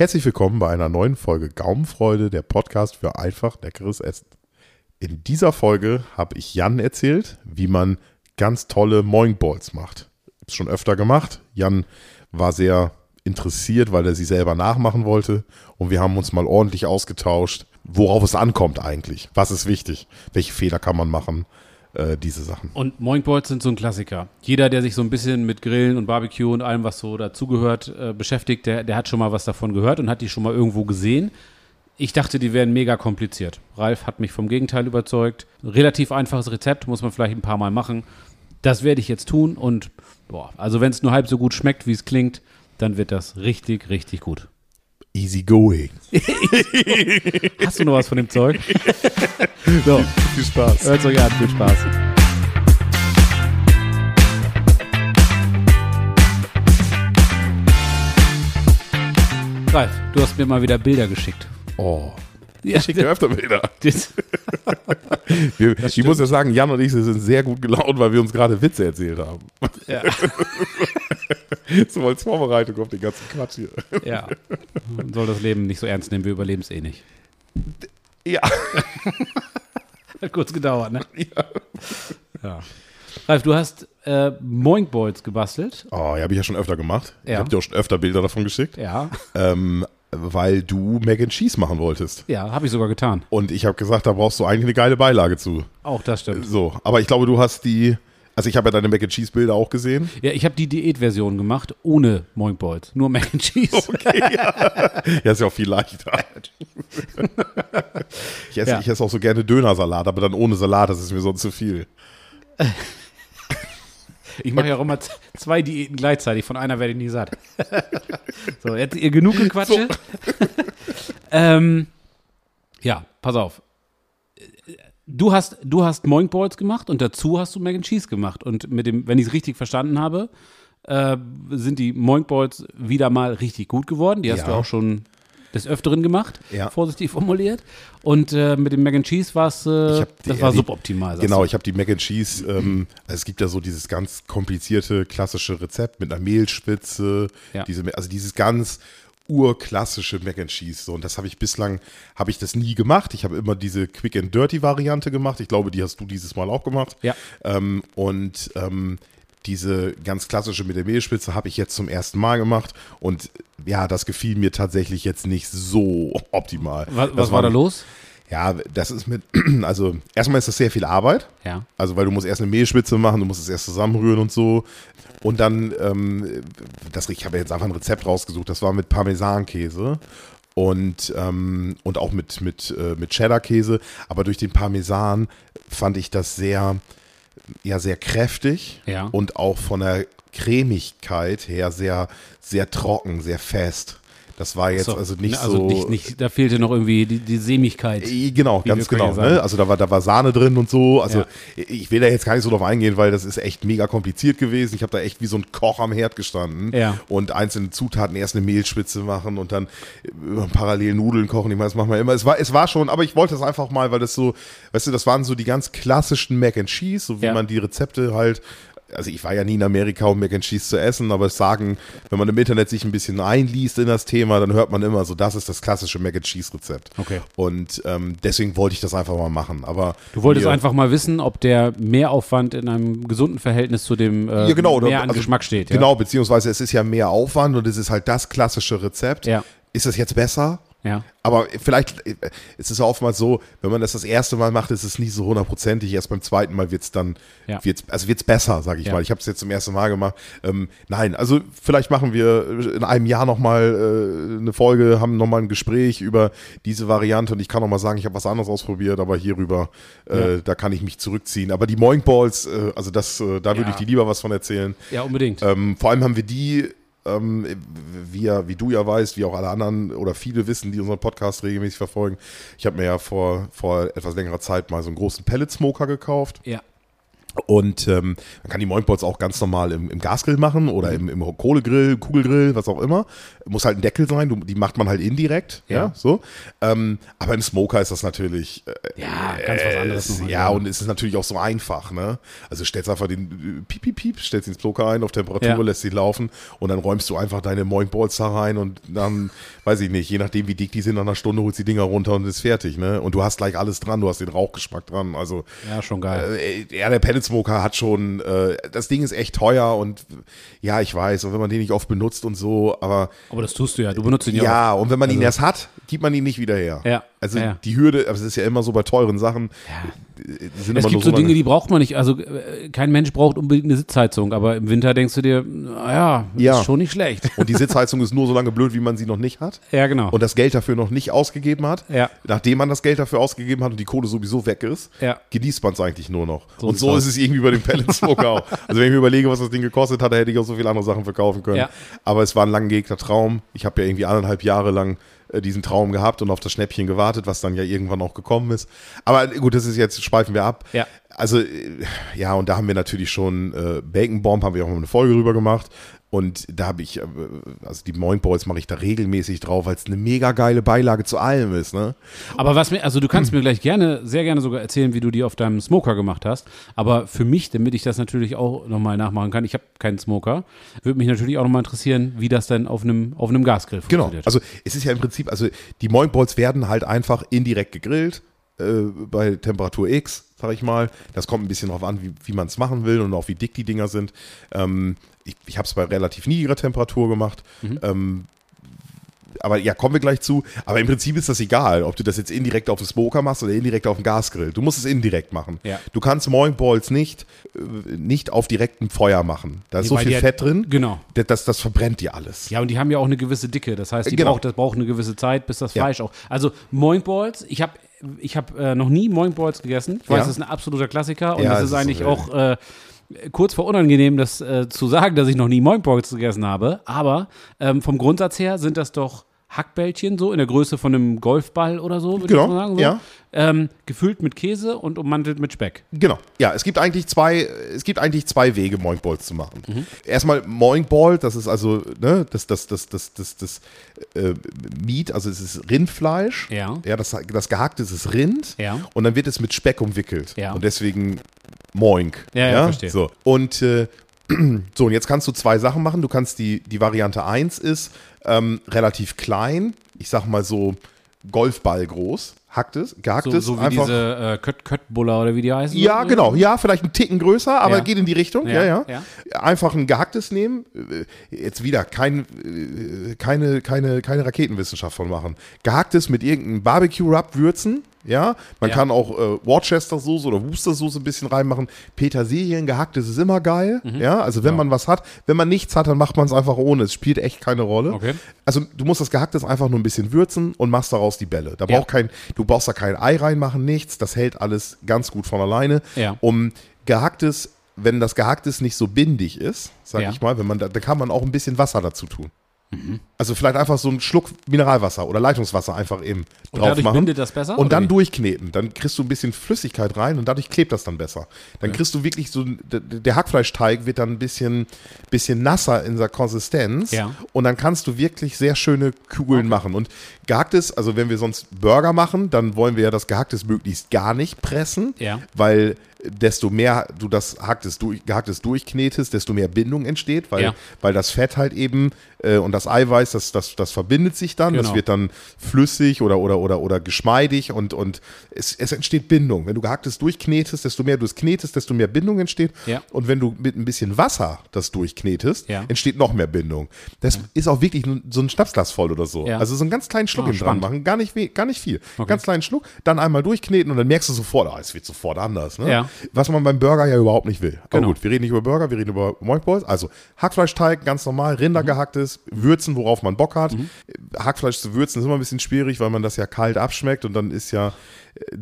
Herzlich willkommen bei einer neuen Folge Gaumenfreude, der Podcast für einfach leckeres Essen. In dieser Folge habe ich Jan erzählt, wie man ganz tolle Moingballs macht. Ist schon öfter gemacht. Jan war sehr interessiert, weil er sie selber nachmachen wollte und wir haben uns mal ordentlich ausgetauscht, worauf es ankommt eigentlich. Was ist wichtig? Welche Fehler kann man machen? Äh, diese Sachen. Und Moinkballs sind so ein Klassiker. Jeder, der sich so ein bisschen mit Grillen und Barbecue und allem, was so dazugehört, äh, beschäftigt, der, der hat schon mal was davon gehört und hat die schon mal irgendwo gesehen. Ich dachte, die wären mega kompliziert. Ralf hat mich vom Gegenteil überzeugt. Relativ einfaches Rezept, muss man vielleicht ein paar Mal machen. Das werde ich jetzt tun und boah, also wenn es nur halb so gut schmeckt, wie es klingt, dann wird das richtig, richtig gut. Easy going. Hast du noch was von dem Zeug? so, Viel Spaß. hört euch an, viel Spaß. Ralf, du hast mir mal wieder Bilder geschickt. Oh. Ja, Ich schicke öfter Bilder. Wir, ich muss ja sagen, Jan und ich sind sehr gut gelaunt, weil wir uns gerade Witze erzählt haben. ja, So als Vorbereitung auf den ganzen Quatsch hier. ja. Man soll das Leben nicht so ernst nehmen, wir überleben es eh nicht. Ja. Hat kurz gedauert, ne? Ja. Ralf, du hast äh, Moinkballs gebastelt. Oh, ja, habe ich ja schon öfter gemacht. Ich Ja. habe dir auch schon öfter Bilder davon geschickt, Ja, ähm, weil du Mac and Cheese machen wolltest. ja, habe ich sogar getan. Und ich habe gesagt, da brauchst du eigentlich eine geile Beilage zu. Auch das stimmt. So, aber ich glaube, du hast die, also ich habe ja deine Mac and Cheese Bilder auch gesehen. Ja, ich habe die Diätversion gemacht, ohne Moinkballs. Nur Mac and Cheese. Ja, ist ja auch viel leichter. ich, esse, Ja. ich esse auch so gerne Dönersalat, aber dann ohne Salat, das ist mir sonst zu viel. Ich mache ja auch immer zwei Diäten gleichzeitig. Von einer werde ich nie satt. so, jetzt ihr genug gequatsche. ähm, ja, pass auf. Du hast, du hast Moinkballs gemacht und dazu hast du Mac and Cheese gemacht. Und mit dem, wenn ich es richtig verstanden habe, äh, sind die Moinkballs wieder mal richtig gut geworden. Die hast Ja. du auch schon des Öfteren gemacht, Ja. vorsichtig formuliert. Und äh, mit dem Mac and Cheese war es, äh, das war die- suboptimal. Genau, du. ich habe die Mac and Cheese, ähm, also es gibt ja so dieses ganz komplizierte klassische Rezept mit einer Mehlspitze, Ja. diese, also dieses ganz urklassische Mac and Cheese. So, und das habe ich bislang, habe ich das nie gemacht. Ich habe immer diese Quick and Dirty Variante gemacht. Ich glaube, die hast du dieses Mal auch gemacht. Ja. Ähm, und ähm, diese ganz klassische mit der Mehlspitze habe ich jetzt zum ersten Mal gemacht. Und ja, das gefiel mir tatsächlich jetzt nicht so optimal. Was, was war da los? Ja, das ist mit, also erstmal ist das sehr viel Arbeit. Ja. Also, weil du musst erst eine Mehlspitze machen, du musst es erst zusammenrühren und so. Und dann, ähm, das, ich habe jetzt einfach ein Rezept rausgesucht, das war mit Parmesankäse und, ähm, und auch mit, mit, äh, mit Cheddar-Käse. Aber durch den Parmesan fand ich das sehr, ja, sehr kräftig Ja. und auch von der Cremigkeit her sehr, sehr trocken, sehr fest. Das war jetzt So, also nicht also so. Nicht, nicht, da fehlte noch irgendwie die, die Sämigkeit. Äh, Genau, ganz genau. Ne? Also da war, da war Sahne drin und so. Also Ja. ich will da jetzt gar nicht so drauf eingehen, weil das ist echt mega kompliziert gewesen. Ich habe da echt wie so ein Koch am Herd gestanden Ja. und einzelne Zutaten erst eine Mehlspitze machen und dann äh, parallel Nudeln kochen. Ich meine, das machen wir immer. Es war, es war schon, aber ich wollte das einfach mal, weil das so, weißt du, das waren so die ganz klassischen Mac and Cheese, so wie Ja. man die Rezepte halt also ich war ja nie in Amerika, um Mac and Cheese zu essen, aber sagen, wenn man im Internet sich ein bisschen einliest in das Thema, dann hört man immer so, das ist das klassische Mac and Cheese Rezept. Okay. Und ähm, deswegen wollte ich das einfach mal machen. Aber Du wolltest mir- einfach mal wissen, ob der Mehraufwand in einem gesunden Verhältnis zu dem äh, ja, genau, mehr an also, Geschmack steht. Ja? Genau, beziehungsweise es ist ja mehr Aufwand und es ist halt das klassische Rezept. Ja. Ist es jetzt besser? Ja. Aber vielleicht, äh, es ist ja oftmals so, wenn man das das erste Mal macht, ist es nicht so hundertprozentig. Erst beim zweiten Mal wird es dann, Ja. wird's, also wird es besser, sage ich Ja. mal. Ich habe es jetzt zum ersten Mal gemacht. Ähm, nein, also vielleicht machen wir in einem Jahr nochmal äh, eine Folge, haben nochmal ein Gespräch über diese Variante und ich kann nochmal sagen, ich habe was anderes ausprobiert, aber hierüber, äh, da kann ich mich zurückziehen. Aber die Moink Balls, äh, also das, äh, da würde ich dir lieber was von erzählen. ja, unbedingt. Ähm, vor allem haben wir die, ähm, wie, wie du ja weißt, wie auch alle anderen oder viele wissen, die unseren Podcast regelmäßig verfolgen. Ich habe mir ja vor, vor etwas längerer Zeit mal so einen großen Pellet-Smoker gekauft. ja. Und ähm, man kann die Moinkballs auch ganz normal im, im Gasgrill machen oder im, im Kohlegrill, Kugelgrill, was auch immer. Muss halt ein Deckel sein, du, die macht man halt indirekt. Ja, Ja. so. Ähm, aber im Smoker ist das natürlich. Äh, Ja, ganz was anderes. mal, ja, und es ist natürlich auch so einfach, ne? Also stellst einfach den äh, Piep, Piep, Piep, stellst den Smoker ein auf Temperatur, Ja. lässt ihn laufen und dann räumst du einfach deine Moinkballs da rein und dann, weiß ich nicht, je nachdem wie dick die sind, nach einer Stunde holst du die Dinger runter und ist fertig, ne? Und du hast gleich alles dran, du hast den Rauchgeschmack dran, also Ja, schon geil. äh, ja, der Pellet Smoker hat schon, äh, das Ding ist echt teuer und ja, ich weiß, und wenn man den nicht oft benutzt und so, aber Aber das tust du ja. Du benutzt ihn ja. ja, und wenn man ihn Also- erst hat, gibt man ihn nicht wieder her. Ja, Also ja. die Hürde, aber es ist ja immer so bei teuren Sachen, äh, sind Es immer gibt so Dinge, die braucht man nicht. Also äh, kein Mensch braucht unbedingt eine Sitzheizung, aber im Winter denkst du dir, naja, Ja. ist schon nicht schlecht. Und die Sitzheizung ist nur so lange blöd, wie man sie noch nicht hat. Ja, genau. Und das Geld dafür noch nicht ausgegeben hat. Ja. Nachdem man das Geld dafür ausgegeben hat und die Kohle sowieso weg ist, Ja. genießt man es eigentlich nur noch. So und so ist es irgendwie bei dem Pellet Smoker auch. Also wenn ich mir überlege, was das Ding gekostet hat, hätte ich auch so viele andere Sachen verkaufen können. Ja. Aber es war ein langgehegter Traum. Ich habe ja irgendwie anderthalb Jahre lang diesen Traum gehabt und auf das Schnäppchen gewartet, was dann ja irgendwann auch gekommen ist. Aber gut, das ist jetzt, schweifen wir ab. Ja. Also, äh, ja, und da haben wir natürlich schon äh, Bacon Bomb, haben wir auch mal eine Folge drüber gemacht. Und da habe ich, äh, also die Moink Balls mache ich da regelmäßig drauf, weil es eine mega geile Beilage zu allem ist, ne? Aber was mir, also du kannst mir gleich gerne, sehr gerne sogar erzählen, wie du die auf deinem Smoker gemacht hast. Aber für mich, damit ich das natürlich auch nochmal nachmachen kann, ich habe keinen Smoker, würde mich natürlich auch nochmal interessieren, wie das dann auf einem, auf einem Gasgrill Genau. funktioniert. Also es ist ja im Prinzip, also die Moink Balls werden halt einfach indirekt gegrillt äh, bei Temperatur X, sag ich mal. Das kommt ein bisschen drauf an, wie, wie man es machen will und auch wie dick die Dinger sind. Ähm, ich ich habe es bei relativ niedriger Temperatur gemacht. Mhm. Ähm, aber ja, kommen wir gleich zu. Aber im Prinzip ist das egal, ob du das jetzt indirekt auf dem Smoker machst oder indirekt auf dem Gasgrill. Du musst es indirekt machen. Ja. Du kannst Moink Balls nicht, äh, nicht auf direktem Feuer machen. Da ist Nee, so viel ja- Fett drin, Genau. das, das, das verbrennt dir alles. Ja, und die haben ja auch eine gewisse Dicke. Das heißt, die Genau. braucht, das braucht eine gewisse Zeit, bis das Ja. Fleisch auch. Also Moink Balls, ich habe ich hab, äh, noch nie Moink Balls gegessen. Ich weiß, Ja. das ist ein absoluter Klassiker und Ja, das es ist ist eigentlich so auch äh, kurz vor unangenehm, das äh, zu sagen, dass ich noch nie Moink Balls gegessen habe. Aber ähm, vom Grundsatz her sind das doch Hackbällchen so in der Größe von einem Golfball oder so, würde Genau, ich mal sagen. So. ja. Ähm, gefüllt mit Käse und ummantelt mit Speck. Genau. Ja, es gibt eigentlich zwei, es gibt eigentlich zwei Wege, Moink Balls zu machen. Mhm. Erstmal Moink Ball, das ist also, ne, das, das, das, das, das, das äh, Meat, also es ist Rindfleisch. Ja. Ja, das, das gehackte ist Rind. Ja. Und dann wird es mit Speck umwickelt. Ja. Und deswegen Moink. Ja, ja, verstehe. So. Und äh, so, und jetzt kannst du zwei Sachen machen. Du kannst die, die Variante 1 ist ähm, relativ klein, ich sag mal so Golfball groß, hacktes, So, gehacktes. so wie einfach, diese äh, Kött Köttbuller oder wie die heißen. ja, genau. Ja, vielleicht ein Ticken größer, aber Ja. geht in die Richtung. Ja, Ja, ja. Einfach ein gehacktes nehmen. Äh, Jetzt wieder kein, äh, keine, keine, keine Raketenwissenschaft von machen. Gehacktes mit irgendeinem Barbecue-Rub würzen. Ja, man Ja. kann auch äh, Worcester-Soße oder Worcester-Soße ein bisschen reinmachen. Petersilien, gehacktes ist immer geil. Mhm. Ja, also wenn man was hat. Wenn man nichts hat, dann macht man es einfach ohne. Es spielt echt keine Rolle. Okay. Also du musst das Gehacktes einfach nur ein bisschen würzen und machst daraus die Bälle. Da Ja. braucht kein, du brauchst da kein Ei reinmachen, nichts. Das hält alles ganz gut von alleine. Ja. Um gehacktes, wenn das Gehacktes nicht so bindig ist, sag Ja. ich mal, wenn man da, da kann man auch ein bisschen Wasser dazu tun. Also vielleicht einfach so einen Schluck Mineralwasser oder Leitungswasser einfach eben Und drauf dadurch machen. bindet das besser, Und dann wie? durchkneten. Dann kriegst du ein bisschen Flüssigkeit rein und dadurch klebt das dann besser. Dann kriegst du wirklich so, der, Hackfleischteig wird dann ein bisschen, bisschen nasser in der Konsistenz. Ja. Und dann kannst du wirklich sehr schöne Kugeln machen. Und gehacktes, also wenn wir sonst Burger machen, dann wollen wir ja das gehacktes möglichst gar nicht pressen. Ja. Weil desto mehr du das Hacktes durch, gehacktes durchknetest, desto mehr Bindung entsteht, weil, Ja. weil das Fett halt eben äh, und das Eiweiß, das, das, das verbindet sich dann, das Genau. wird dann flüssig oder, oder, oder, oder geschmeidig und, und es, es entsteht Bindung. Wenn du gehacktes durchknetest, desto mehr du es knetest, desto mehr Bindung entsteht. Ja. Und wenn du mit ein bisschen Wasser das durchknetest, Ja. entsteht noch mehr Bindung. Das ist auch wirklich so ein Schnapsglas voll oder so. Ja. Also so einen ganz kleinen Schluck Ah, dran machen, gar nicht, gar nicht viel. Okay. Ganz kleinen Schluck, dann einmal durchkneten und dann merkst du sofort, ah, es wird sofort anders. Ne? Ja. Was man beim Burger ja überhaupt nicht will. Aber Genau. gut, wir reden nicht über Burger, wir reden über Moink Balls. Also Hackfleischteig, ganz normal, Mhm. Rindergehacktes, Würzen, worauf man Bock hat. Hackfleisch zu würzen ist immer ein bisschen schwierig, weil man das ja kalt abschmeckt und dann ist ja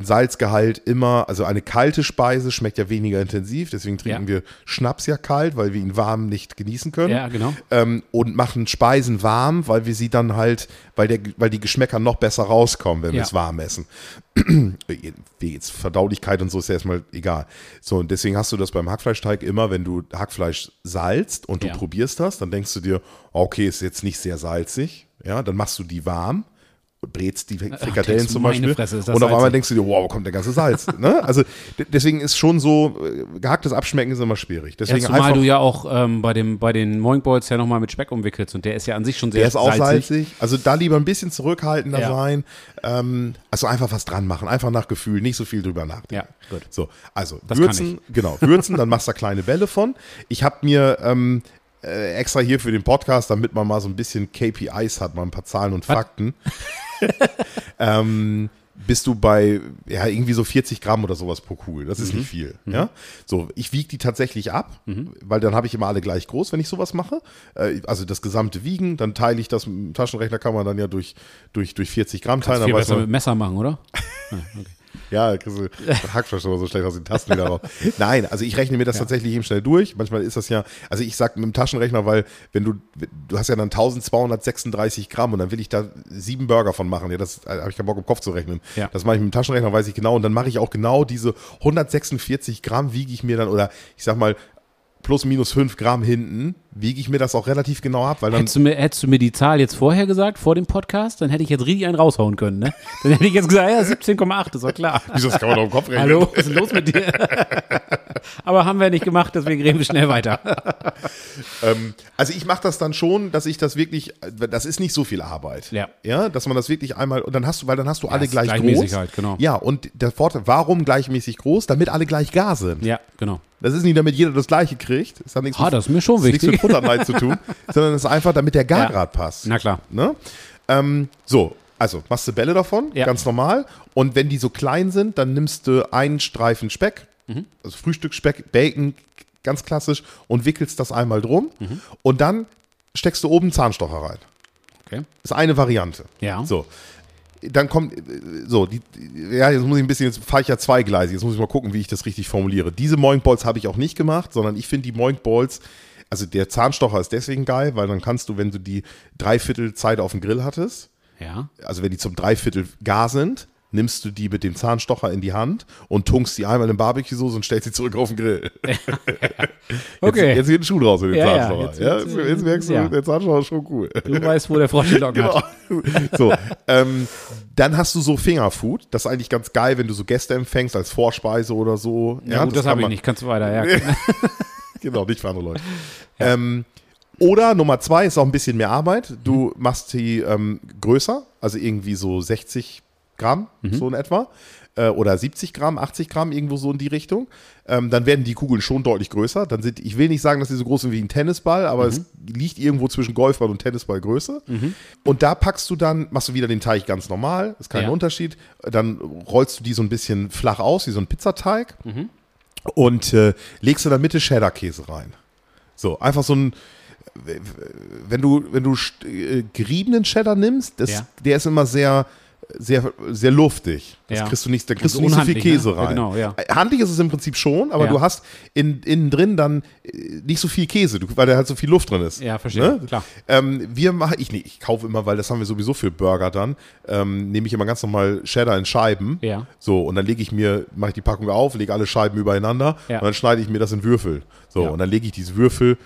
Salzgehalt immer, also eine kalte Speise schmeckt ja weniger intensiv, deswegen trinken Ja. wir Schnaps ja kalt, weil wir ihn warm nicht genießen können. Ja, genau. Ähm, und machen Speisen warm, weil wir sie dann halt, weil, der, weil die Geschmäcker noch besser rauskommen, wenn wir Ja. es warm essen. Wie jetzt Verdaulichkeit und so ist ja erstmal egal. So, und deswegen hast du das beim Hackfleischteig immer, wenn du Hackfleisch salzt und du Ja. probierst das, dann denkst du dir, okay, ist jetzt nicht sehr salzig. Ja, dann machst du die warm, brätst die Frikadellen denkst du, zum Beispiel. Fresse, und auf einmal salzig. denkst du dir, wow, wo kommt der ganze Salz? ne? Also de- deswegen ist schon so, äh, gehacktes Abschmecken ist immer schwierig. Ja, Deswegen zumal einfach, du ja auch ähm, bei, dem, bei den Moink Balls ja nochmal mit Speck umwickelst und der ist ja an sich schon sehr der ist auch salzig. salzig. Also da lieber ein bisschen zurückhaltender Ja. sein. Ähm, also einfach was dran machen, einfach nach Gefühl, nicht so viel drüber nachdenken. Ja, gut. So, also Das würzen, genau, würzen, dann machst du da kleine Bälle von. Ich habe mir ähm, äh, extra hier für den Podcast, damit man mal so ein bisschen KPIs hat, mal ein paar Zahlen und Fakten. ähm, bist du bei ja irgendwie so 40 Gramm oder sowas pro Kugel. Das ist nicht viel. Ja, so ich wiege die tatsächlich ab, weil dann habe ich immer alle gleich groß, wenn ich sowas mache. Äh, also das gesamte Wiegen, dann teile ich das mit dem Taschenrechner kann man dann ja durch durch durch 40 Gramm teilen. Kannst viel besser man, mit Messer machen, oder? ja, kriegst du Hackfleisch aber so schlecht aus den Tasten wieder raus. Nein, also ich rechne mir das tatsächlich eben schnell durch. Manchmal ist das ja, also ich sag mit dem Taschenrechner, weil wenn du, du hast ja dann 1236 Gramm und dann will ich da sieben Burger von machen. Ja, das äh, habe ich keinen Bock im Kopf zu rechnen. Ja. Das mache ich mit dem Taschenrechner, weiß ich genau. Und dann mache ich auch genau diese 146 Gramm wiege ich mir dann, oder ich sag mal, plus minus 5 Gramm hinten, wiege ich mir das auch relativ genau ab, weil dann Hättest du, mir, hättest du mir die Zahl jetzt vorher gesagt, vor dem Podcast, dann hätte ich jetzt richtig einen raushauen können, ne? Dann hätte ich jetzt gesagt, ja, 17,8, ist doch klar. Wieso, das kann man doch im Kopf rechnen. Hallo, was ist denn los mit dir? Aber haben wir nicht gemacht, deswegen reden wir schnell weiter. Ähm, also ich mache das dann schon, dass ich das wirklich, das ist nicht so viel Arbeit. Ja. Ja, dass man das wirklich einmal, und dann hast du, weil dann hast du alle ist gleich gleichmäßig groß. halt, genau. Ja, und der Vorteil, warum gleichmäßig groß? Damit alle gleich gar sind. Ja, genau. Das ist nicht, damit jeder das gleiche kriegt. Das hat nichts, Ah, mit, das ist mir schon nichts mit. Futterneid zu tun, sondern es ist einfach, damit der Ja. Gargrad passt. Na klar. Ne? Ähm, so, also machst du Bälle davon, Ja. ganz normal. Und wenn die so klein sind, dann nimmst du einen Streifen Speck, Mhm. also Frühstücksspeck, Bacon, ganz klassisch, und wickelst das einmal drum. Mhm. Und dann steckst du oben Zahnstocher rein. Okay. ist eine Variante. Ja. So. Dann kommt, äh, so, die, die- ja, jetzt muss ich ein bisschen, jetzt fahre ich ja zweigleisig, jetzt muss ich mal gucken, wie ich das richtig formuliere. Diese Moink Balls habe ich auch nicht gemacht, sondern ich finde die Moink Balls, also der Zahnstocher ist deswegen geil, weil dann kannst du, wenn du die Dreiviertel Zeit auf dem Grill hattest, Ja. also wenn die zum Dreiviertel gar sind, nimmst du die mit dem Zahnstocher in die Hand und tunkst die einmal in Barbecue-Soße und stellst sie zurück auf den Grill. Okay. Jetzt, jetzt wird ein Schuh draus mit dem Ja, ja, Zahnstocher. jetzt Ja, wird's, jetzt, jetzt merkst du, ja. der Zahnstocher ist schon cool. Du weißt, wo der Frosch die Locken Genau. hat. So, ähm, dann hast du so Fingerfood. Das ist eigentlich ganz geil, wenn du so Gäste empfängst als Vorspeise oder so. Ja, gut, das, kann habe ich nicht. Kannst du weiter, ja. Genau, nicht für andere Leute. Ähm, oder Nummer zwei ist auch ein bisschen mehr Arbeit. Du machst die ähm, größer, also irgendwie so 60 Gramm, so in etwa. Äh, oder 70 Gramm, 80 Gramm, irgendwo so in die Richtung. Ähm, dann werden die Kugeln schon deutlich größer. Dann sind, ich will nicht sagen, dass die so groß sind wie ein Tennisball, aber es liegt irgendwo zwischen Golfball und Tennisballgröße. Und da packst du dann, machst du wieder den Teig ganz normal, ist kein Ja. Unterschied. Dann rollst du die so ein bisschen flach aus, wie so ein Pizzateig. Und äh, legst du in der Mitte Cheddar-Käse rein. So, einfach so ein, wenn du, wenn du äh, geriebenen Cheddar nimmst, das, Ja. der ist immer sehr, sehr, sehr luftig. Das Ja. kriegst du nicht, da kriegst du nicht so viel ne? Käse Ja, rein. genau, ja. Äh, Handlich ist es im Prinzip schon, aber Ja. du hast in, innen drin dann äh, nicht so viel Käse, weil da halt so viel Luft drin ist. Ja, verstehe. Ne? Klar. Ähm, wir machen, ich, nee, ich kaufe immer, weil das haben wir sowieso für Burger dann, ähm, nehme ich immer ganz normal Cheddar in Scheiben. Ja. So, und dann lege ich mir, mache ich die Packung auf, lege alle Scheiben übereinander Ja. und dann schneide ich mir das in Würfel. So, Ja. und dann lege ich diese Würfel,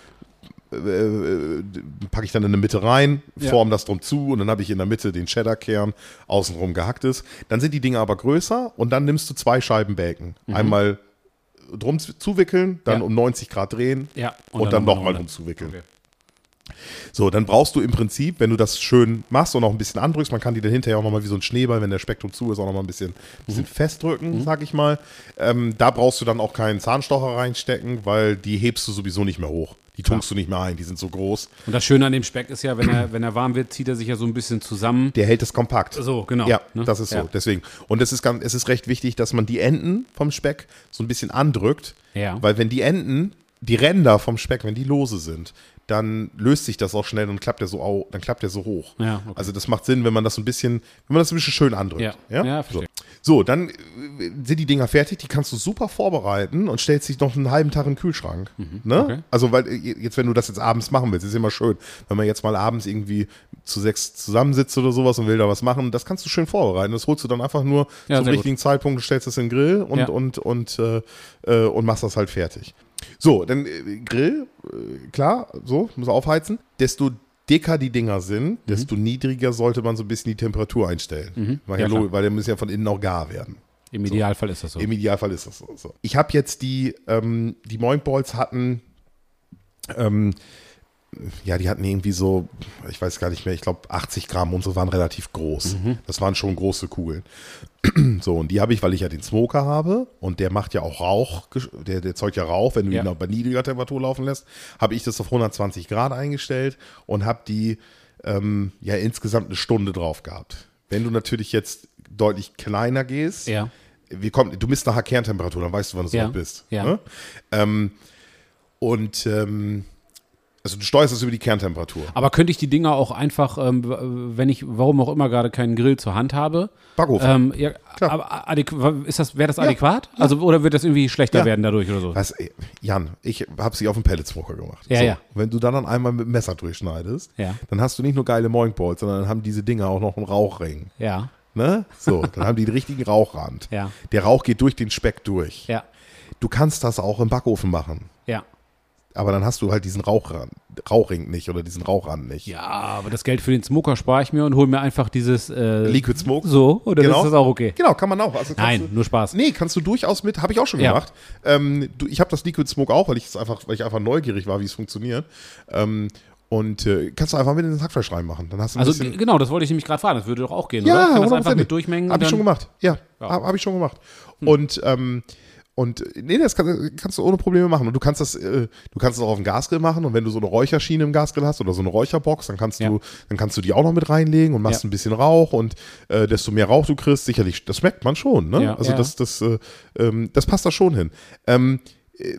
packe ich dann in der Mitte rein, Ja. form das drum zu und dann habe ich in der Mitte den Cheddar-Kern, außenrum gehacktes. Dann sind die Dinge aber größer und dann nimmst du zwei Scheiben Bacon. Einmal drum zu- zuwickeln, dann Mhm. Ja. um 90 Grad drehen Ja. und, dann nochmal nochmal drum zuwickeln. Okay. So, dann brauchst du im Prinzip, wenn du das schön machst und auch ein bisschen andrückst, man kann die dann hinterher auch nochmal wie so ein Schneeball, wenn der Spektrum zu ist, auch nochmal ein bisschen, bisschen festdrücken, sag ich mal. Ähm, da brauchst du dann auch keinen Zahnstocher reinstecken, weil die hebst du sowieso nicht mehr hoch. Die tunkst du nicht mehr ein, die sind so groß. Und das Schöne an dem Speck ist ja, wenn er, wenn er warm wird, zieht er sich ja so ein bisschen zusammen. Der hält es kompakt. So, genau. Ja, ne? das ist so. Ja. Deswegen. Und es ist, ganz, es ist recht wichtig, dass man die Enden vom Speck so ein bisschen andrückt. Ja. Weil wenn die Enden die Ränder vom Speck, wenn die lose sind, dann löst sich das auch schnell und klappt der so au, dann klappt der so hoch. Ja, okay. Also das macht Sinn, wenn man das so ein bisschen, wenn man das ein bisschen schön andrückt. Ja. ja? Ja, so. so, dann äh, sind die Dinger fertig, die kannst du super vorbereiten und stellst dich noch einen halben Tag in den Kühlschrank. Ne? okay. Also, weil äh, jetzt, wenn du das jetzt abends machen willst, ist immer schön, wenn man jetzt mal abends irgendwie zu sechs zusammensitzt oder sowas und will da was machen, das kannst du schön vorbereiten. Das holst du dann einfach nur Ja, zum sehr gut. richtigen Zeitpunkt, stellst es in den Grill und, und, und, äh, äh, und machst das halt fertig. So, dann äh, Grill, äh, klar, so, muss aufheizen. Desto dicker die Dinger sind, desto niedriger sollte man so ein bisschen die Temperatur einstellen. Weil, Ja, ja, klar. weil der muss ja von innen auch gar werden. Im Idealfall ist das so. Im Idealfall ist das so. so. Ich habe jetzt die, ähm, die Moinkballs hatten, ähm, ja, die hatten irgendwie so, ich weiß gar nicht mehr, ich glaube 80 Gramm und so waren relativ groß. Das waren schon große Kugeln. so, und die habe ich, weil ich ja den Smoker habe und der macht ja auch Rauch, der, der zeugt ja Rauch, wenn du Ja. ihn auch bei niedriger Temperatur laufen lässt, habe ich das auf 120 Grad eingestellt und habe die ähm, ja insgesamt eine Stunde drauf gehabt. Wenn du natürlich jetzt deutlich kleiner gehst, Ja. wir kommen, du misst nachher Kerntemperatur, dann weißt du, wann du so Ja. weit bist. Ja. Ne? Ähm, und ähm, also du steuerst es über die Kerntemperatur. Aber könnte ich die Dinger auch einfach, ähm, wenn ich, warum auch immer gerade keinen Grill zur Hand habe, Backofen. ähm, ja, Klar. aber adäqu- ist das, wäre das adäquat? Also oder wird das irgendwie schlechter Ja. werden dadurch oder so? Was, ey, Jan, ich habe sie auf dem Pelletsmoker gemacht. Ja, ja. Wenn du dann, dann einmal mit dem Messer durchschneidest, Ja. dann hast du nicht nur geile Moinkballs, sondern dann haben diese Dinger auch noch einen Rauchring. Ja, Ne? So, dann haben die den richtigen Rauchrand. Ja. Der Rauch geht durch den Speck durch. ja, Du kannst das auch im Backofen machen. ja. Aber dann hast du halt diesen Rauchrand, Rauchring nicht oder diesen Rauchrand nicht. Ja, aber das Geld für den Smoker spare ich mir und hole mir einfach dieses äh, Liquid Smoke. So, oder Genau. ist das auch okay? Genau, kann man auch. Also Nein, du, nur Spaß. Nee, kannst du durchaus mit, habe ich auch schon Ja. gemacht. Ähm, du, ich habe das Liquid Smoke auch, weil ich es einfach, weil ich einfach neugierig war, wie es funktioniert. Ähm, und äh, kannst du einfach mit in das Hackfleisch reinmachen. Dann hast du Also genau, das wollte ich nämlich gerade fragen. Das würde doch auch gehen, Ja, oder? Kann das einfach mit durchmengen? Habe ich schon gemacht. Ja, Ja. habe hab ich schon gemacht. Und ähm, und äh, nee, das kann, kannst du ohne Probleme machen. Und du kannst das, äh, du kannst es auch auf dem Gasgrill machen. Und wenn du so eine Räucherschiene im Gasgrill hast oder so eine Räucherbox, dann kannst Ja. du, dann kannst du die auch noch mit reinlegen und machst Ja. ein bisschen Rauch. Und äh, desto mehr Rauch du kriegst, sicherlich, das merkt man schon. Ne? Ja, also das, das, äh, ähm, das passt da schon hin. Ähm, äh,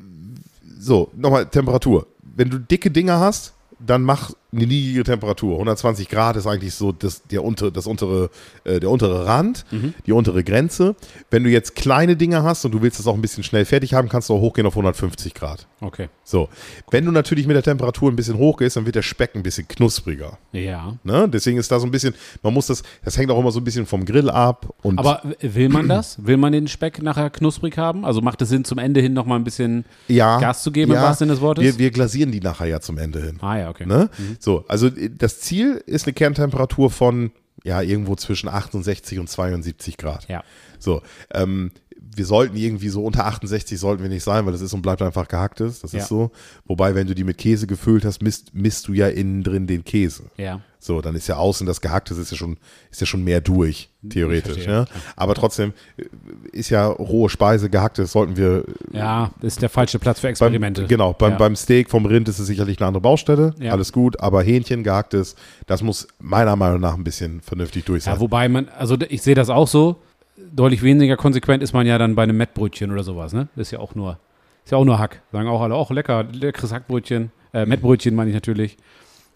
so, nochmal Temperatur. Wenn du dicke Dinger hast, dann mach eine niedrige Temperatur. 120 Grad ist eigentlich so das, der, unter, das untere, äh, der untere Rand, Mhm. die untere Grenze. Wenn du jetzt kleine Dinger hast und du willst das auch ein bisschen schnell fertig haben, kannst du auch hochgehen auf 150 Grad. Okay. So. Wenn du natürlich mit der Temperatur ein bisschen hochgehst, dann wird der Speck ein bisschen knuspriger. Ja. Ne? Deswegen ist da so ein bisschen, man muss das, das hängt auch immer so ein bisschen vom Grill ab. Und Aber will man das? Will man den Speck nachher knusprig haben? Also macht es Sinn, zum Ende hin nochmal ein bisschen ja, Gas zu geben, im ja, wahrsten Sinne des Wortes? Wir, wir glasieren die nachher ja zum Ende hin. ah ja, okay. Ne? So, also äh, das Ziel ist eine Kerntemperatur von ja irgendwo zwischen 68 und 72 Grad. Ja. So, ähm, wir sollten irgendwie so unter 68 sollten wir nicht sein, weil das ist und bleibt einfach gehacktes. Das Ja. ist so. Wobei, wenn du die mit Käse gefüllt hast, misst, misst du ja innen drin den Käse. Ja. So, dann ist ja außen das Gehackte ist ja schon, ist ja schon mehr durch, theoretisch. ja? Aber trotzdem äh, ist ja rohe Speise, gehacktes sollten wir Ja, das ist der falsche Platz für beim, Experimente. genau, beim, ja. beim Steak vom Rind ist es sicherlich eine andere Baustelle. Ja. Alles gut, aber Hähnchen, gehacktes, das muss meiner Meinung nach ein bisschen vernünftig durch sein. Ja, wobei man, also ich sehe das auch so, deutlich weniger konsequent ist man ja dann bei einem Mettbrötchen oder sowas, ne? Das ist ja auch nur, ist ja auch nur Hack. Sagen auch alle, auch lecker, leckeres Hackbrötchen, äh, Mettbrötchen meine ich natürlich,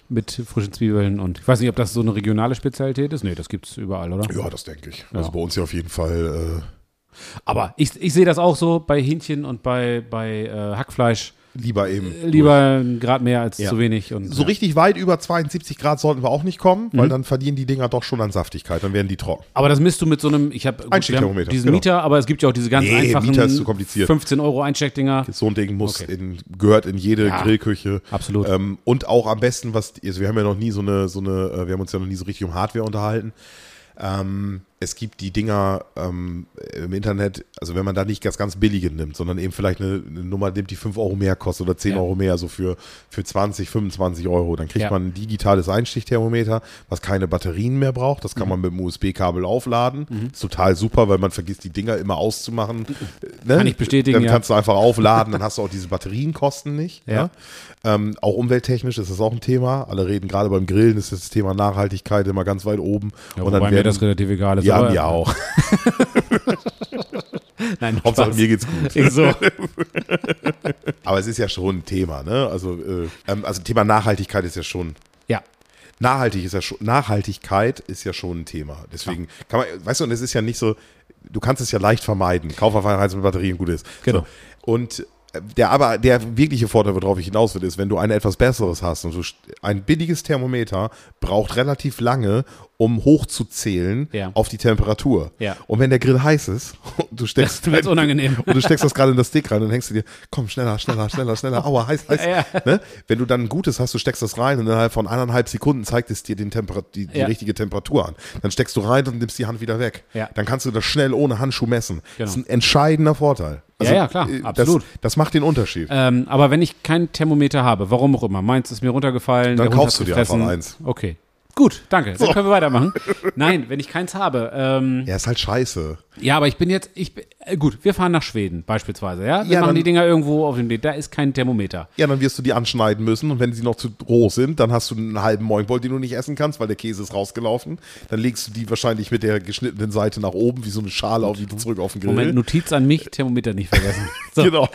mit frischen Zwiebeln und ich weiß nicht, ob das so eine regionale Spezialität ist. Nee, das gibt's überall, oder? ja, das denke ich. Ja. Also bei uns ja auf jeden Fall Aber ich, ich sehe das auch so bei Hähnchen und bei, bei äh, Hackfleisch. Äh, lieber eben. Lieber einen Grad mehr als Ja. zu wenig. Und, So ja. richtig weit über 72 Grad sollten wir auch nicht kommen, Mhm. weil dann verlieren die Dinger doch schon an Saftigkeit, dann werden die trocken. Aber das misst du mit so einem, ich habe diesen genau. Mieter, aber es gibt ja auch diese ganz Nee, einfachen Mieter ist zu kompliziert. 15 Euro Einsteckdinger. So ein Ding muss Okay. in, gehört in jede Ja, Grillküche. absolut. Ähm, und auch am besten, was, also wir haben ja noch nie so eine, so eine, äh, wir haben uns ja noch nie so richtig um Hardware unterhalten. Ähm, es gibt die Dinger ähm, im Internet, also wenn man da nicht das ganz billige nimmt, sondern eben vielleicht eine, eine Nummer nimmt, die 5 Euro mehr kostet oder 10 Ja. Euro mehr, so für, für 20, 25 Euro, dann kriegt Ja. man ein digitales Einstichthermometer, was keine Batterien mehr braucht. Das Mhm. kann man mit dem USB-Kabel aufladen. Ist total super, weil man vergisst, die Dinger immer auszumachen. Ne? Kann ich bestätigen, Dann ja. kannst du einfach aufladen, dann hast du auch diese Batterienkosten nicht. Ja. Ja. Ähm, auch umwelttechnisch ist das auch ein Thema. Alle reden gerade beim Grillen ist das Thema Nachhaltigkeit immer ganz weit oben. Ja, und dann wobei mir werden, das relativ egal ist. Ja, aber- mir auch. Nein, Hauptsache Spaß. mir geht's gut. So. Aber es ist ja schon ein Thema, ne? Also, äh, ähm, also Thema Nachhaltigkeit ist ja schon Ja. Nachhaltig ist ja schon, Nachhaltigkeit ist ja schon ein Thema. Deswegen kann man, weißt du, und es ist ja nicht so, du kannst es ja leicht vermeiden. Kauf auf eine mit Batterien, gut ist. Genau. So. Und äh, der aber, der wirkliche Vorteil, worauf ich hinaus will, ist, wenn du ein etwas besseres hast und so ein billiges Thermometer braucht relativ lange, um hochzuzählen Ja. auf die Temperatur. Ja. Und wenn der Grill heiß ist und du steckst Das wird's unangenehm. und du steckst das gerade in das Stick rein und denkst du dir, komm, schneller, schneller, schneller, schneller, aua, heiß, heiß. Ja. Ne? Wenn du dann ein gutes hast, du steckst das rein und innerhalb von eineinhalb Sekunden zeigt es dir den Temperat die, die richtige Temperatur an. Dann steckst du rein und nimmst die Hand wieder weg. Ja. Dann kannst du das schnell ohne Handschuh messen. Das ist Genau. ein entscheidender Vorteil. Ja, ja, klar, äh, absolut. Das, das macht den Unterschied. Ähm, aber wenn ich kein Thermometer habe, warum auch immer, meins ist mir runtergefallen. Dann kaufst du dir einfach eins. Okay. Gut, danke. Dann können wir weitermachen. Nein, wenn ich keins habe. Ähm, ja, ist halt scheiße. ja, aber ich bin jetzt, ich äh, gut, wir fahren nach Schweden beispielsweise, ja? Wir Ja, machen dann- die Dinger irgendwo auf dem, da ist kein Thermometer. Ja, dann wirst du die anschneiden müssen und wenn sie noch zu roh sind, dann hast du einen halben Moinbold, den du nicht essen kannst, weil der Käse ist rausgelaufen. Dann legst du die wahrscheinlich mit der geschnittenen Seite nach oben, wie so eine Schale, auf wieder zurück auf den Grill. Moment, Notiz an mich, Thermometer nicht vergessen. So. Genau.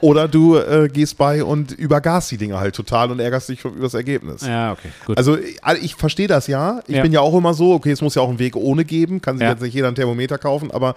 Oder du äh, gehst bei und übergas die Dinger halt total und ärgerst dich über das Ergebnis. Ja, okay, gut. Also ich, ich verstehe das ja. Ich Ja. bin ja auch immer so, okay, es muss ja auch einen Weg ohne geben. Kann sich Ja. jetzt nicht jeder ein Thermometer kaufen, aber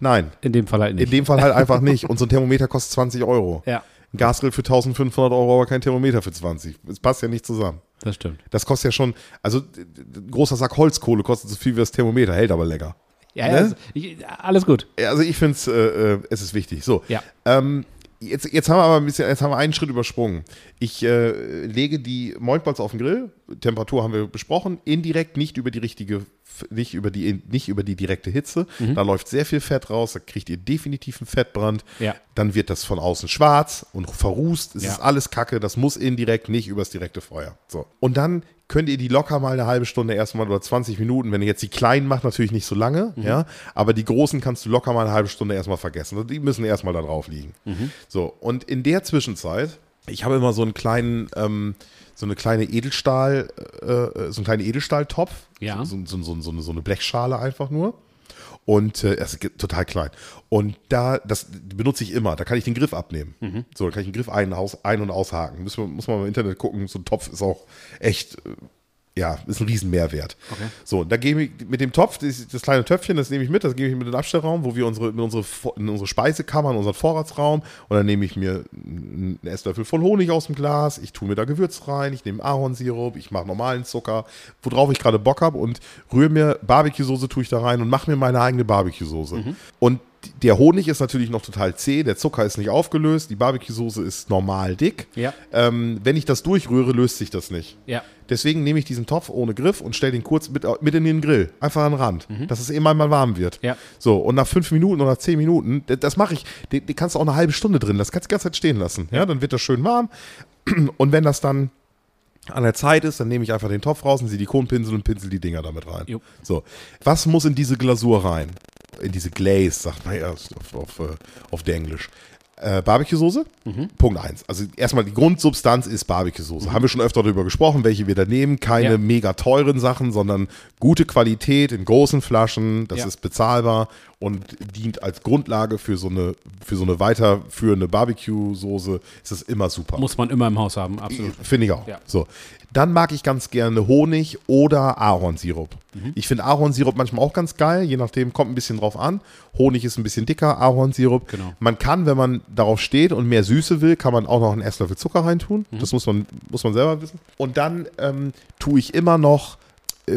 nein, in dem Fall halt in nicht. dem Fall halt einfach nicht. Und so ein Thermometer kostet 20 Euro. ja, Ein Gasgrill für 1500 Euro, aber kein Thermometer für 20. Es passt ja nicht zusammen. das stimmt. Das kostet ja schon, also ein großer Sack Holzkohle kostet so viel wie das Thermometer, hält aber lecker. Ja, Ne? ja also, ich, alles gut. Also ich finde es, äh, äh, es ist wichtig. So. Ja. Ähm, jetzt, jetzt haben wir aber ein bisschen, jetzt haben wir einen Schritt übersprungen. Ich äh, lege die Mointballs auf den Grill. Temperatur haben wir besprochen. Indirekt nicht über die richtige, nicht über die, nicht über die direkte Hitze. Mhm. Da läuft sehr viel Fett raus. Da kriegt ihr definitiv einen Fettbrand. Ja. Dann wird das von außen schwarz und verrußt. Es Ja. ist alles Kacke. Das muss indirekt, nicht übers direkte Feuer. So. Und dann könnt ihr die locker mal eine halbe Stunde erstmal oder 20 Minuten, wenn ihr jetzt die kleinen macht, natürlich nicht so lange, Mhm. ja, aber die großen kannst du locker mal eine halbe Stunde erstmal vergessen. Also Die müssen erstmal da drauf liegen. Mhm. So, und in der Zwischenzeit, ich habe immer so einen kleinen, ähm, so eine kleine Edelstahl, äh, äh, so einen kleinen Edelstahltopf, Ja. so, so, so, so, eine, so eine Blechschale einfach nur. Und äh, es ist total klein. Und da, das benutze ich immer. Da kann ich den Griff abnehmen. Mhm. So, da kann ich den Griff ein, aus, ein- und aushaken. Muss man, muss man im Internet gucken. So ein Topf ist auch echt, äh, ja, ist ein Riesenmehrwert. Okay. So, da gebe ich mit dem Topf, das, das kleine Töpfchen, das nehme ich mit, das gebe ich mit in den Abstellraum, wo wir unsere, in unsere, in unsere Speisekammer, in unseren Vorratsraum. Und dann nehme ich mir einen Esslöffel voll Honig aus dem Glas, ich tue mir da Gewürz rein, ich nehme Ahornsirup, ich mache normalen Zucker, worauf ich gerade Bock habe und rühre mir Barbecue-Soße tue ich da rein und mache mir meine eigene Barbecue-Soße. Und der Honig ist natürlich noch total zäh, der Zucker ist nicht aufgelöst, die Barbecue-Soße ist normal dick. Ja. Ähm, wenn ich das durchrühre, löst sich das nicht. Ja. Deswegen nehme ich diesen Topf ohne Griff und stelle den kurz mit, mit in den Grill. Einfach an den Rand, dass es immer mal warm wird. Ja. So, und nach fünf Minuten oder zehn Minuten, d- das mache ich, die, die kannst du auch eine halbe Stunde drin lassen, kannst du die ganze Zeit stehen lassen. Ja, dann wird das schön warm. Und wenn das dann an der Zeit ist, dann nehme ich einfach den Topf raus, einen Silikonpinsel und pinsel die Dinger damit rein. Jo. So, was muss in diese Glasur rein? In diese Glaze, sagt man ja auf, auf, äh, auf der Englisch. Äh, Barbecue-Soße? Punkt eins. Also erstmal die Grundsubstanz ist Barbecue-Soße. Haben wir schon öfter darüber gesprochen, welche wir da nehmen. Keine Ja. mega teuren Sachen, sondern gute Qualität in großen Flaschen. Das Ja. ist bezahlbar und dient als Grundlage für so eine, für so eine weiterführende Barbecue-Soße. Ist das immer super. Muss man immer im Haus haben, absolut. Finde ich auch. Ja. So. Dann mag ich ganz gerne Honig oder Ahornsirup. Mhm. Ich finde Ahornsirup manchmal auch ganz geil, je nachdem, kommt ein bisschen drauf an. Honig ist ein bisschen dicker, Ahornsirup. Genau. Man kann, wenn man darauf steht und mehr Süße will, kann man auch noch einen Esslöffel Zucker reintun. Mhm. Das muss man, muss man selber wissen. Und dann ähm, tue ich immer noch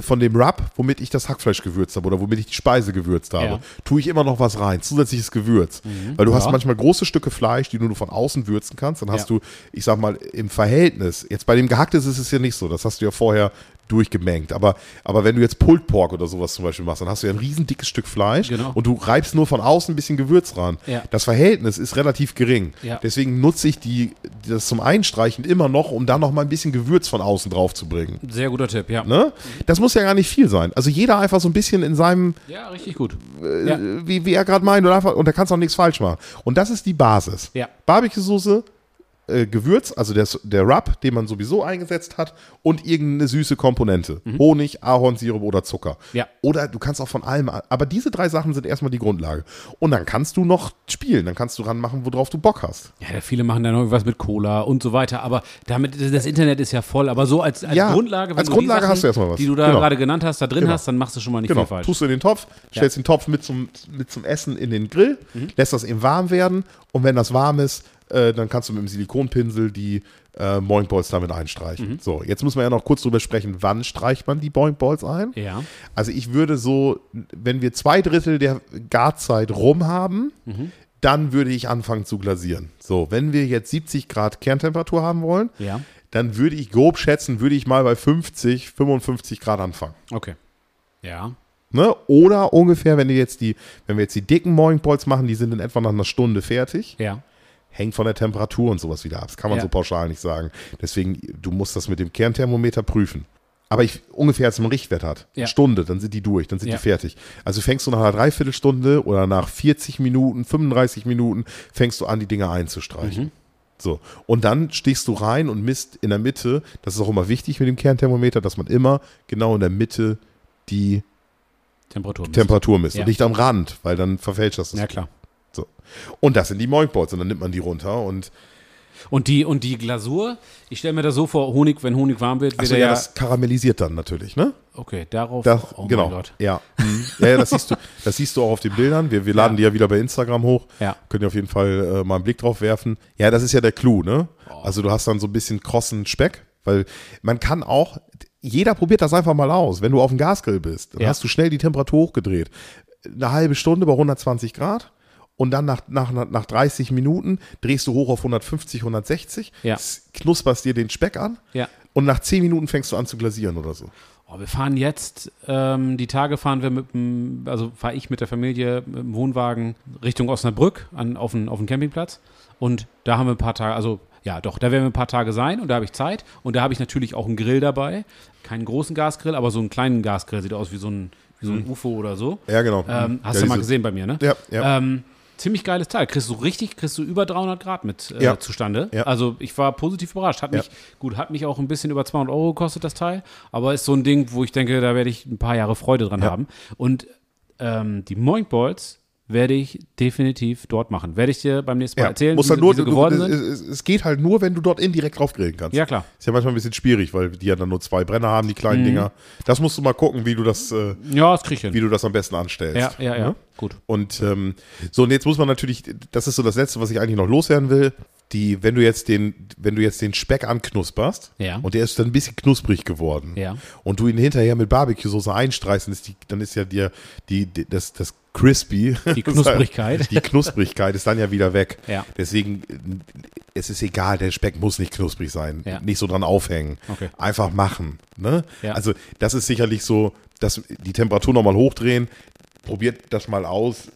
von dem Rub, womit ich das Hackfleisch gewürzt habe oder womit ich die Speise gewürzt habe, Ja. tue ich immer noch was rein, zusätzliches Gewürz. Weil du hast Ja. manchmal große Stücke Fleisch, die du nur von außen würzen kannst. Dann hast Ja. du, ich sag mal, im Verhältnis, jetzt bei dem Gehacktes ist es ja nicht so, das hast du ja vorher durchgemengt. Aber, aber wenn du jetzt Pulled Pork oder sowas zum Beispiel machst, dann hast du ja ein riesen dickes Stück Fleisch Genau. und du reibst nur von außen ein bisschen Gewürz ran. Ja. Das Verhältnis ist relativ gering. Ja. Deswegen nutze ich die, das zum Einstreichen immer noch, um da noch mal ein bisschen Gewürz von außen drauf zu bringen. Sehr guter Tipp, ja. Ne? Das muss ja gar nicht viel sein. Also jeder einfach so ein bisschen in seinem, Ja, richtig gut. äh, Ja. wie, wie er gerade meint, und, einfach, und da kannst du auch nichts falsch machen. Und das ist die Basis. Ja. Barbecue-Soße, äh, Gewürz, also der, der Rub, den man sowieso eingesetzt hat, und irgendeine süße Komponente. Honig, Ahornsirup oder Zucker. Ja. Oder du kannst auch von allem, aber diese drei Sachen sind erstmal die Grundlage. Und dann kannst du noch spielen, dann kannst du ranmachen, worauf du Bock hast. Ja, viele machen dann noch irgendwas mit Cola und so weiter, aber damit, das Internet ist ja voll, aber so als, als Ja, Grundlage, als du die Grundlage Sachen, hast du erstmal was. die du da Genau. gerade genannt hast, da drin Genau. hast, dann machst du schon mal nicht Genau, viel falsch. tust du in den Topf, stellst den Topf mit zum, mit zum Essen in den Grill, lässt das eben warm werden und wenn das warm ist, äh, dann kannst du mit dem Silikonpinsel die äh, Boing Balls damit einstreichen. So, jetzt muss man ja noch kurz drüber sprechen, wann streicht man die Boing Balls ein? Ja. Also ich würde so, wenn wir zwei Drittel der Garzeit rum haben, dann würde ich anfangen zu glasieren. So, wenn wir jetzt 70 Grad Kerntemperatur haben wollen, Ja. dann würde ich grob schätzen, würde ich mal bei 50, 55 Grad anfangen. Okay. Ja. Ne? Oder ungefähr, wenn wir jetzt die, wenn wir jetzt die dicken Morning Balls machen, die sind in etwa nach einer Stunde fertig. Ja. Hängt von der Temperatur und sowas wieder ab. Das kann man Ja. so pauschal nicht sagen. Deswegen, du musst das mit dem Kernthermometer prüfen. Aber ich, ungefähr, als man Richtwert hat, Ja. Stunde, dann sind die durch, dann sind Ja. die fertig. Also fängst du nach einer Dreiviertelstunde oder nach 40 Minuten, 35 Minuten, fängst du an, die Dinger einzustreichen. Mhm. So. Und dann stichst du rein und misst in der Mitte, das ist auch immer wichtig mit dem Kernthermometer, dass man immer genau in der Mitte die Temperatur. misst. Temperatur misst Ja. und nicht am Rand, weil dann verfälscht das. Ja, klar. So. Und das sind die Moinkballs und dann nimmt man die runter und Und die, und die Glasur, ich stelle mir das so vor, Honig, wenn Honig warm wird, wird er ja, ja, das karamellisiert dann natürlich, ne? okay, darauf, Das, oh genau. mein Gott. Ja. Mhm. ja, ja, das siehst du, das siehst du auch auf den Bildern. Wir, wir laden Ja. die ja wieder bei Instagram hoch. Ja. Könnt ihr auf jeden Fall äh, mal einen Blick drauf werfen. Ja, das ist ja der Clou, ne? Oh. Also du hast dann so ein bisschen krossen Speck, weil man kann auch, jeder probiert das einfach mal aus. Wenn du auf dem Gasgrill bist, dann hast du schnell die Temperatur hochgedreht. Eine halbe Stunde bei 120 Grad. Und dann nach, nach, nach 30 Minuten drehst du hoch auf 150, 160, Ja. knusperst dir den Speck an Ja. und nach 10 Minuten fängst du an zu glasieren oder so. Oh, wir fahren jetzt, ähm, die Tage fahren wir mit dem, also fahre ich mit der Familie mit dem Wohnwagen Richtung Osnabrück an, auf, den, auf den Campingplatz. Und da haben wir ein paar Tage, also ja doch, da werden wir ein paar Tage sein und da habe ich Zeit. Und da habe ich natürlich auch einen Grill dabei. Keinen großen Gasgrill, aber so einen kleinen Gasgrill. Sieht aus wie so ein, wie so ein UFO oder so. Ja, genau. Ähm, hast ja, du mal gesehen bei mir, ne? Ja, ja. Ähm, ziemlich geiles Teil. Kriegst du richtig, kriegst du über 300 Grad mit äh, Ja. zustande. Ja. Also ich war positiv überrascht. Hat Ja. mich, gut, hat mich auch ein bisschen über 200 Euro gekostet, das Teil. Aber ist so ein Ding, wo ich denke, da werde ich ein paar Jahre Freude dran Ja. haben. Und ähm, die Moink Balls werde ich definitiv dort machen. Werde ich dir beim nächsten Mal Ja, erzählen, muss wie, dann sie- nur, wie sie geworden du, sind. es, es geht halt nur, wenn du dort indirekt drauf grillen kannst. Ja, klar. Ist ja manchmal ein bisschen schwierig, weil die ja dann nur zwei Brenner haben, die Mhm. kleinen Dinger. Das musst du mal gucken, wie du das, äh, Ja, das krieg ich hin. wie du das am besten anstellst. Ja, ja, ja. Ne? Gut. Und ähm, so, und jetzt muss man natürlich, das ist so das Letzte, was ich eigentlich noch loswerden will. Die, wenn du jetzt den, wenn du jetzt den Speck anknusperst Ja. und der ist dann ein bisschen knusprig geworden Ja. und du ihn hinterher mit Barbecue-Soße einstreichst, dann ist, die, dann ist ja dir die, die, das, das Crispy, Die Knusprigkeit. die Knusprigkeit ist dann ja wieder weg. Ja. Deswegen, es ist egal, der Speck muss nicht knusprig sein. Ja. Nicht so dran aufhängen. Okay. Einfach machen. Ne? Ja. Also, das ist sicherlich so, dass die Temperatur nochmal hochdrehen. Probiert das mal aus,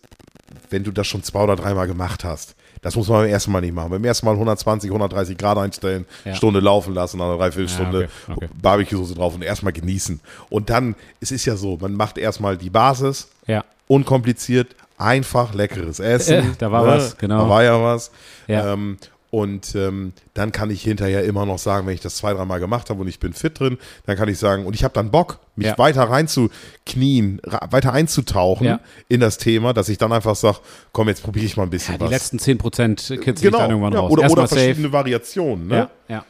wenn du das schon zwei oder dreimal gemacht hast. Das muss man beim ersten Mal nicht machen. Beim ersten Mal 120, 130 Grad einstellen, Ja. Stunde laufen lassen, nach einer Dreiviertelstunde Ja, okay, okay. Barbecue-Soße drauf und erstmal genießen. Und dann, es ist ja so, man macht erstmal die Basis, Ja. unkompliziert, einfach leckeres Essen. Äh, da war was, genau. Da war ja was. Ja. Ähm, und ähm, dann kann ich hinterher immer noch sagen, wenn ich das zwei, dreimal gemacht habe und ich bin fit drin, dann kann ich sagen, und ich habe dann Bock, mich Ja. weiter reinzuknien, weiter einzutauchen Ja. in das Thema, dass ich dann einfach sage, komm, jetzt probiere ich mal ein bisschen Ja, die was. letzten 10% kitzel ich genau. dann irgendwann ja, raus. Oder, Erstmal oder safe. verschiedene Variationen. Ne? Ja, ja.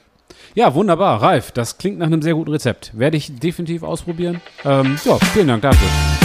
Ja, wunderbar. Ralf, das klingt nach einem sehr guten Rezept. Werde ich definitiv ausprobieren. Ähm, ja, vielen Dank dafür.